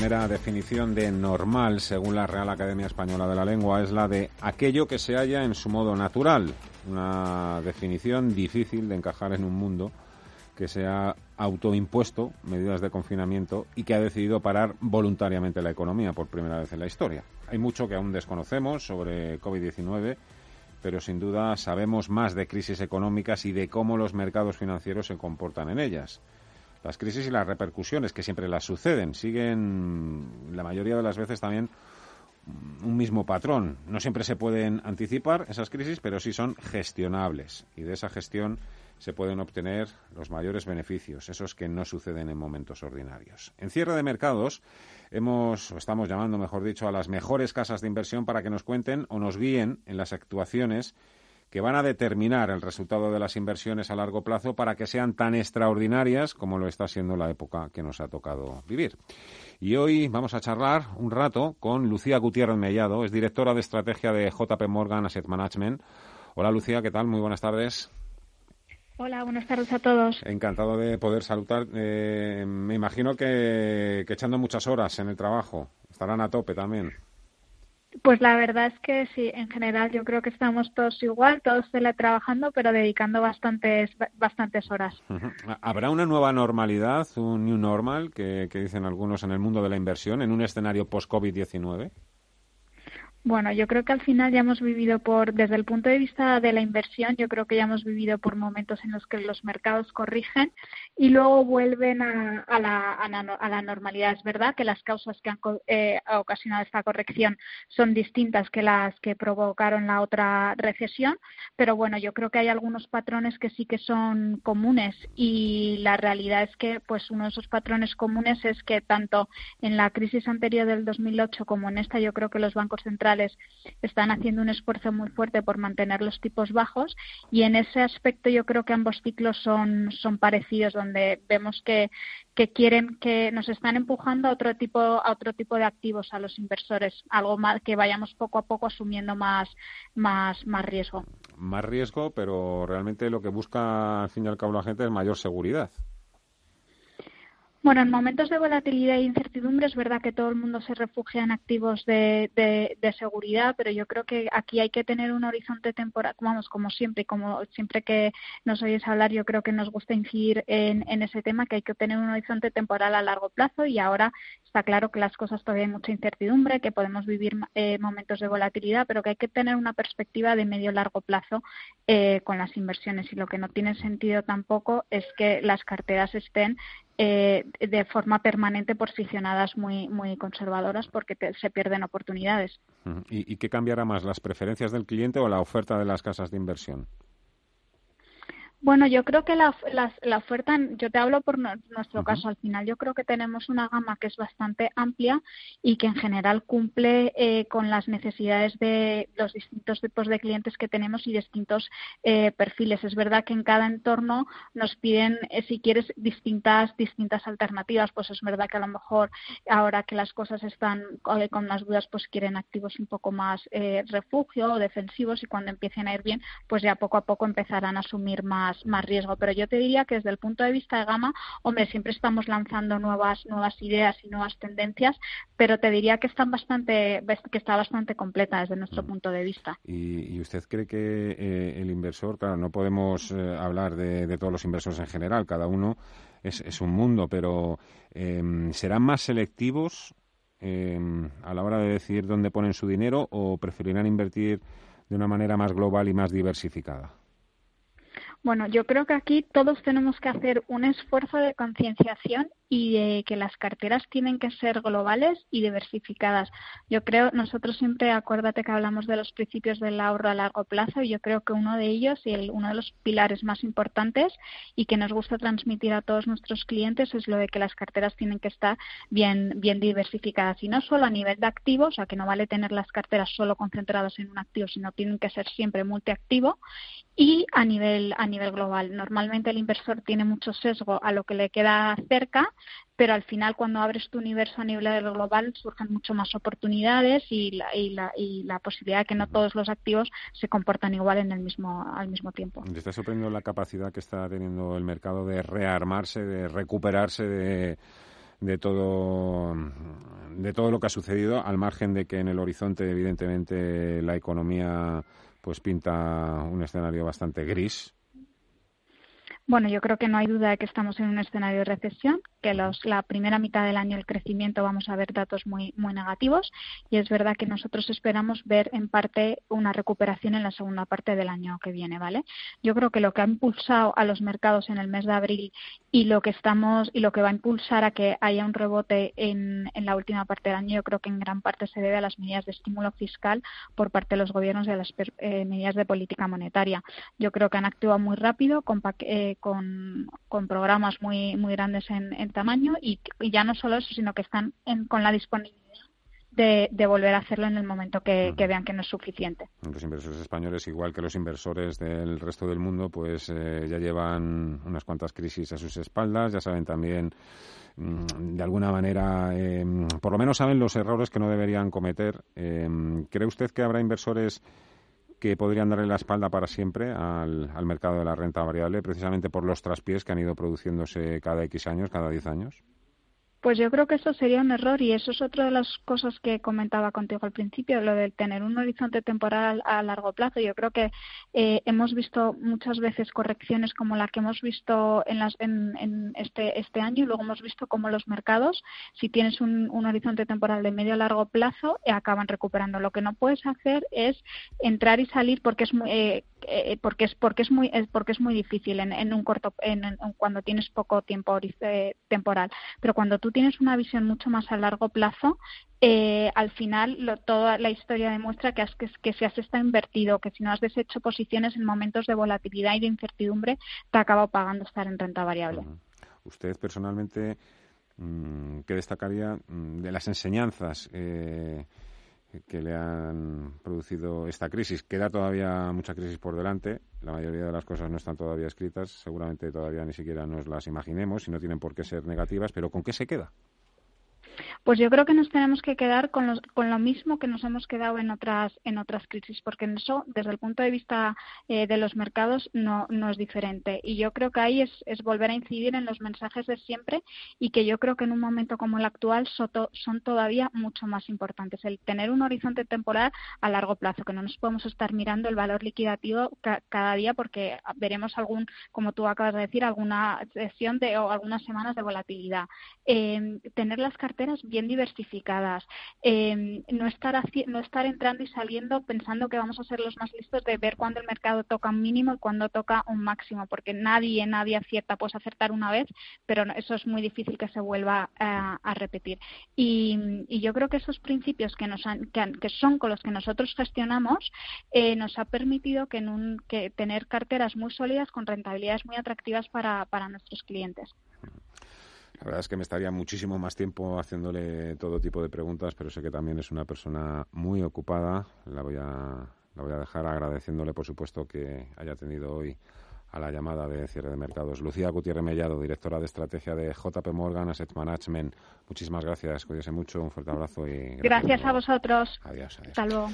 primera definición de normal, según la Real Academia Española de la Lengua, es la de aquello que se halla en su modo natural. Una definición difícil de encajar en un mundo que se ha autoimpuesto medidas de confinamiento y que ha decidido parar voluntariamente la economía por primera vez en la historia. Hay mucho que aún desconocemos sobre COVID-19, pero sin duda sabemos más de crisis económicas y de cómo los mercados financieros se comportan en ellas. Las crisis y las repercusiones que siempre las suceden siguen la mayoría de las veces también un mismo patrón. No siempre se pueden anticipar esas crisis, pero sí son gestionables. Y de esa gestión se pueden obtener los mayores beneficios, esos que no suceden en momentos ordinarios. En cierre de mercados, hemos, o estamos llamando, mejor dicho, a las mejores casas de inversión para que nos cuenten o nos guíen en las actuaciones que van a determinar el resultado de las inversiones a largo plazo para que sean tan extraordinarias como lo está siendo la época que nos ha tocado vivir. Y hoy vamos a charlar un rato con Lucía Gutiérrez Mellado, es directora de estrategia de JP Morgan Asset Management. Hola Lucía, ¿qué tal? Muy buenas tardes. Hola, buenas tardes a todos. Encantado de poder saludar. Eh, me imagino que, echando muchas horas en el trabajo. Estarán a tope también. Pues la verdad es que sí, en general yo creo que estamos todos igual, todos teletrabajando, pero dedicando bastantes, bastantes horas. ¿Habrá una nueva normalidad, un new normal, que, que dicen algunos en el mundo de la inversión, en un escenario post-COVID-19? Bueno, yo creo que al final ya hemos vivido por, desde el punto de vista de la inversión, yo creo que ya hemos vivido por momentos en los que los mercados corrigen y luego vuelven a, la, a, la, normalidad. Es verdad que las causas que han eh, ocasionado esta corrección son distintas que las que provocaron la otra recesión, pero bueno, yo creo que hay algunos patrones que sí que son comunes y la realidad es que, pues, uno de esos patrones comunes es que tanto en la crisis anterior del 2008 como en esta, yo creo que los bancos centrales están haciendo un esfuerzo muy fuerte por mantener los tipos bajos y en ese aspecto yo creo que ambos ciclos son, son parecidos, donde vemos que, que quieren que nos están empujando a otro tipo a otro tipo de activos a los inversores algo más que vayamos poco a poco asumiendo más más más riesgo. Más riesgo pero realmente lo que busca al fin y al cabo la gente es mayor seguridad bueno, en momentos de volatilidad e incertidumbre es verdad que todo el mundo se refugia en activos de, seguridad, pero yo creo que aquí hay que tener un horizonte temporal, vamos, como siempre, como siempre que nos oyes hablar, yo creo que nos gusta incidir en, en ese tema, que hay que tener un horizonte temporal a largo plazo y ahora está claro que las cosas todavía hay mucha incertidumbre, que podemos vivir eh, momentos de volatilidad, pero que hay que tener una perspectiva de medio largo plazo eh, con las inversiones. Y lo que no tiene sentido tampoco es que las carteras estén eh, de forma permanente posicionadas muy, muy conservadoras porque se pierden oportunidades. ¿Y, ¿Y qué cambiará más, las preferencias del cliente o la oferta de las casas de inversión? Bueno, yo creo que la, la, oferta, yo te hablo por nuestro caso al final, yo creo que tenemos una gama que es bastante amplia y que en general cumple eh, con las necesidades de los distintos tipos de clientes que tenemos y distintos eh, perfiles. Es verdad que en cada entorno nos piden, eh, si quieres, distintas, distintas alternativas. Pues es verdad que a lo mejor ahora que las cosas están con las dudas, pues quieren activos un poco más refugio o defensivos y cuando empiecen a ir bien, pues ya poco a poco empezarán a asumir más más, riesgo. Pero yo te diría que desde el punto de vista de gama, hombre, siempre estamos lanzando nuevas, nuevas ideas y nuevas tendencias, pero te diría que están bastante, que está bastante completa desde nuestro mm. punto de vista. ¿Y, usted cree que eh, el inversor, claro, no podemos eh, hablar de, todos los inversores en general, cada uno es, un mundo, pero em, ¿serán más selectivos em, a la hora de decidir dónde ponen su dinero o preferirán invertir de una manera más global y más diversificada? Bueno, yo creo que aquí todos tenemos que hacer un esfuerzo de concienciación y de que las carteras tienen que ser globales y diversificadas. Yo creo, nosotros siempre, acuérdate que hablamos de los principios del ahorro a largo plazo y yo creo que uno de ellos y el, uno de los pilares más importantes y que nos gusta transmitir a todos nuestros clientes es lo de que las carteras tienen que estar bien, bien diversificadas y no solo a nivel de activos, o sea que no vale tener las carteras solo concentradas en un activo, sino tienen que ser siempre multiactivo y a nivel, a nivel global. Normalmente el inversor tiene mucho sesgo a lo que le queda cerca pero al final cuando abres tu universo a nivel global surgen mucho más oportunidades y la, y la, y la posibilidad de que no todos los activos se comportan igual en el mismo al mismo tiempo. ¿Te está sorprendiendo la capacidad que está teniendo el mercado de rearmarse, de recuperarse de de todo de todo lo que ha sucedido, al margen de que en el horizonte, evidentemente, la economía pues pinta un escenario bastante gris, bueno, yo creo que no hay duda de que estamos en un escenario de recesión, que los, la primera mitad del año el crecimiento vamos a ver datos muy, muy negativos y es verdad que nosotros esperamos ver en parte una recuperación en la segunda parte del año que viene, ¿vale? Yo creo que lo que ha impulsado a los mercados en el mes de abril y lo que estamos y lo que va a impulsar a que haya un rebote en, en la última parte del año, yo creo que en gran parte se debe a las medidas de estímulo fiscal por parte de los gobiernos y a las eh, medidas de política monetaria. Yo creo que han actuado muy rápido con eh, con, programas muy, muy grandes en, tamaño y, ya no solo eso, sino que están con la disponibilidad de, volver a hacerlo en el momento que, vean que no es suficiente. Los inversores españoles, igual que los inversores del resto del mundo, pues eh, ya llevan unas cuantas crisis a sus espaldas, ya saben también mm, de alguna manera, em, por lo menos saben los errores que no deberían cometer. Em, ¿Cree usted que habrá inversores que podrían darle la espalda para siempre al, al mercado de la renta variable, precisamente por los traspiés que han ido produciéndose cada X años, cada 10 años? Pues yo creo que eso sería un error y eso es otra de las cosas que comentaba contigo al principio, lo de tener un horizonte temporal a largo plazo. Yo creo que eh, hemos visto muchas veces correcciones como la que hemos visto en, las, en, este, este año y luego hemos visto cómo los mercados, si tienes un, horizonte temporal de medio a largo plazo, eh, acaban recuperando. Lo que no puedes hacer es entrar y salir porque es muy, eh, eh, porque es porque es muy porque es muy difícil en, un corto en, cuando tienes poco tiempo eh, temporal pero cuando tú tienes una visión mucho más a largo plazo eh, al final toda la historia demuestra que, que, que si has estado invertido que si no has deshecho posiciones en momentos de volatilidad y de incertidumbre te acaba pagando estar en renta variable. Usted personalmente mm, qué destacaría mm, de las enseñanzas eh, que le han producido esta crisis. Queda todavía mucha crisis por delante. La mayoría de las cosas no están todavía escritas. Seguramente todavía ni siquiera nos las imaginemos y no tienen por qué ser negativas. Pero ¿con qué se queda? Pues yo creo que nos tenemos que quedar con, lo mismo que nos hemos quedado en otras, en otras crisis, porque en eso, desde el punto de vista eh, de los mercados, no, no es diferente. Y yo creo que ahí es, volver a incidir en los mensajes de siempre y que yo creo que en un momento como el actual son todavía mucho más importantes. El tener un horizonte temporal a largo plazo, que no nos podemos estar mirando el valor liquidativo cada día porque veremos algún, como tú acabas de decir, alguna sesión de, o algunas semanas de volatilidad. Eh, tener las carteras bien diversificadas, em, no, estar no estar entrando y saliendo pensando que vamos a ser los más listos de ver cuándo el mercado toca un mínimo y cuándo toca un máximo, porque nadie, nadie acierta, puedes acertar una vez, pero eso es muy difícil que se vuelva a, repetir. Y, yo creo que esos principios que, nos que, son con los que nosotros gestionamos eh, nos ha permitido que, en un, que tener carteras muy sólidas con rentabilidades muy atractivas para, para nuestros clientes. La verdad es que me estaría muchísimo más tiempo haciéndole todo tipo de preguntas, pero sé que también es una persona muy ocupada. La voy a, la voy a dejar agradeciéndole, por supuesto, que haya tenido hoy a la llamada de cierre de mercados. Lucía Gutiérrez Mellado, directora de estrategia de JP Morgan Asset Management. Muchísimas gracias, cuídese mucho, un fuerte abrazo y gracias, a vosotros. Adiós, adiós. Hasta luego.